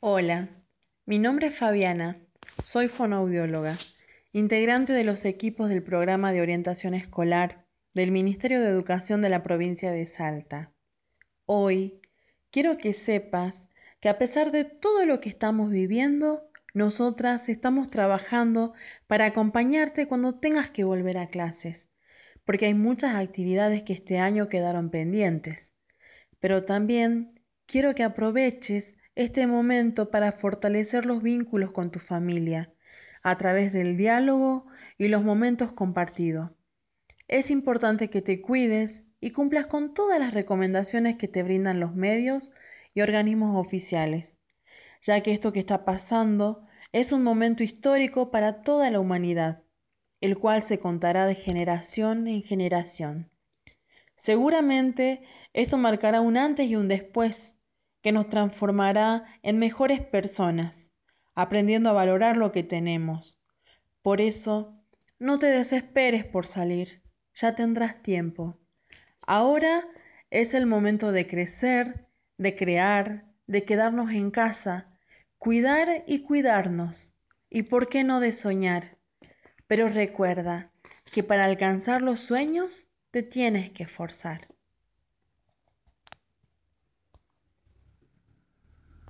Hola, mi nombre es Fabiana, soy fonoaudióloga, integrante de los equipos del programa de orientación escolar del Ministerio de Educación de la provincia de Salta. Hoy quiero que sepas que a pesar de todo lo que estamos viviendo, nosotras estamos trabajando para acompañarte cuando tengas que volver a clases, porque hay muchas actividades que este año quedaron pendientes. Pero también quiero que aproveches este momento para fortalecer los vínculos con tu familia a través del diálogo y los momentos compartidos. Es importante que te cuides y cumplas con todas las recomendaciones que te brindan los medios y organismos oficiales, ya que esto que está pasando es un momento histórico para toda la humanidad, el cual se contará de generación en generación. Seguramente esto marcará un antes y un después que nos transformará en mejores personas, aprendiendo a valorar lo que tenemos. Por eso, no te desesperes por salir, ya tendrás tiempo. Ahora es el momento de crecer, de crear, de quedarnos en casa, cuidar y cuidarnos, y por qué no de soñar. Pero recuerda que para alcanzar los sueños te tienes que esforzar.